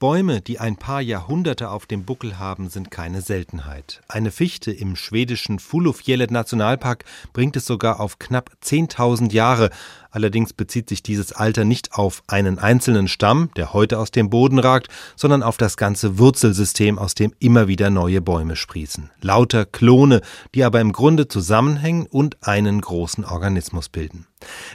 Bäume, die ein paar Jahrhunderte auf dem Buckel haben, sind keine Seltenheit. Eine Fichte im schwedischen Fulufjellet Nationalpark bringt es sogar auf knapp 10.000 Jahre. Allerdings bezieht sich dieses Alter nicht auf einen einzelnen Stamm, der heute aus dem Boden ragt, sondern auf das ganze Wurzelsystem, aus dem immer wieder neue Bäume sprießen. Lauter Klone, die aber im Grunde zusammenhängen und einen großen Organismus bilden.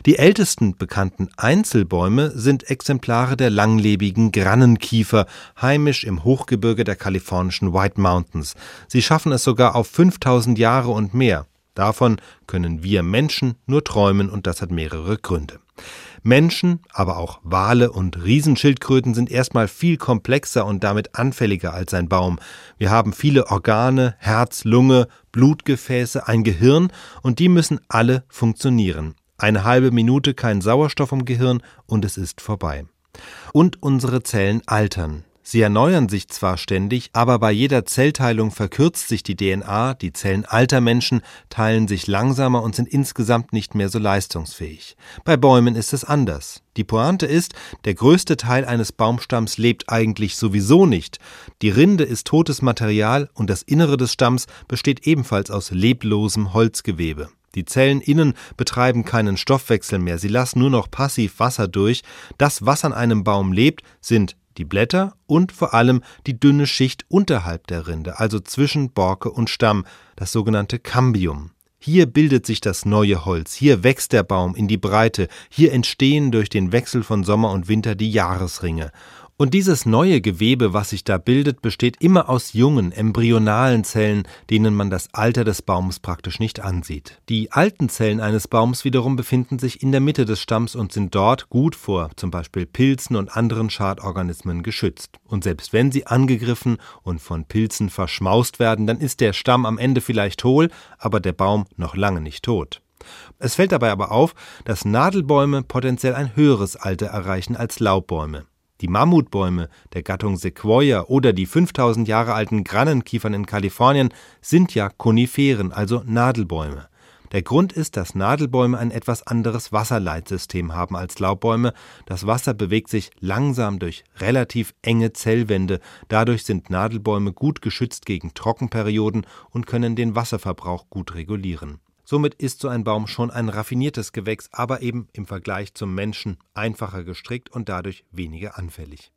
Die ältesten bekannten Einzelbäume sind Exemplare der langlebigen Granenkiefer, heimisch im Hochgebirge der kalifornischen White Mountains. Sie schaffen es sogar auf 5000 Jahre und mehr. Davon können wir Menschen nur träumen und das hat mehrere Gründe. Menschen, aber auch Wale und Riesenschildkröten sind erstmal viel komplexer und damit anfälliger als ein Baum. Wir haben viele Organe, Herz, Lunge, Blutgefäße, ein Gehirn und die müssen alle funktionieren. Eine halbe Minute kein Sauerstoff im Gehirn und es ist vorbei. Und unsere Zellen altern. Sie erneuern sich zwar ständig, aber bei jeder Zellteilung verkürzt sich die DNA, die Zellen alter Menschen teilen sich langsamer und sind insgesamt nicht mehr so leistungsfähig. Bei Bäumen ist es anders. Die Pointe ist, der größte Teil eines Baumstamms lebt eigentlich sowieso nicht. Die Rinde ist totes Material und das Innere des Stamms besteht ebenfalls aus leblosem Holzgewebe. Die Zellen innen betreiben keinen Stoffwechsel mehr, sie lassen nur noch passiv Wasser durch. Das, was an einem Baum lebt, sind die Blätter und vor allem die dünne Schicht unterhalb der Rinde, also zwischen Borke und Stamm, das sogenannte Cambium. Hier bildet sich das neue Holz, hier wächst der Baum in die Breite, hier entstehen durch den Wechsel von Sommer und Winter die Jahresringe. Und dieses neue Gewebe, was sich da bildet, besteht immer aus jungen, embryonalen Zellen, denen man das Alter des Baums praktisch nicht ansieht. Die alten Zellen eines Baums wiederum befinden sich in der Mitte des Stamms und sind dort gut vor zum Beispiel Pilzen und anderen Schadorganismen geschützt. Und selbst wenn sie angegriffen und von Pilzen verschmaust werden, dann ist der Stamm am Ende vielleicht hohl, aber der Baum noch lange nicht tot. Es fällt dabei aber auf, dass Nadelbäume potenziell ein höheres Alter erreichen als Laubbäume. Die Mammutbäume der Gattung Sequoia oder die 5000 Jahre alten Granenkiefern in Kalifornien sind ja Koniferen, also Nadelbäume. Der Grund ist, dass Nadelbäume ein etwas anderes Wasserleitsystem haben als Laubbäume. Das Wasser bewegt sich langsam durch relativ enge Zellwände. Dadurch sind Nadelbäume gut geschützt gegen Trockenperioden und können den Wasserverbrauch gut regulieren. Somit ist so ein Baum schon ein raffiniertes Gewächs, aber eben im Vergleich zum Menschen einfacher gestrickt und dadurch weniger anfällig.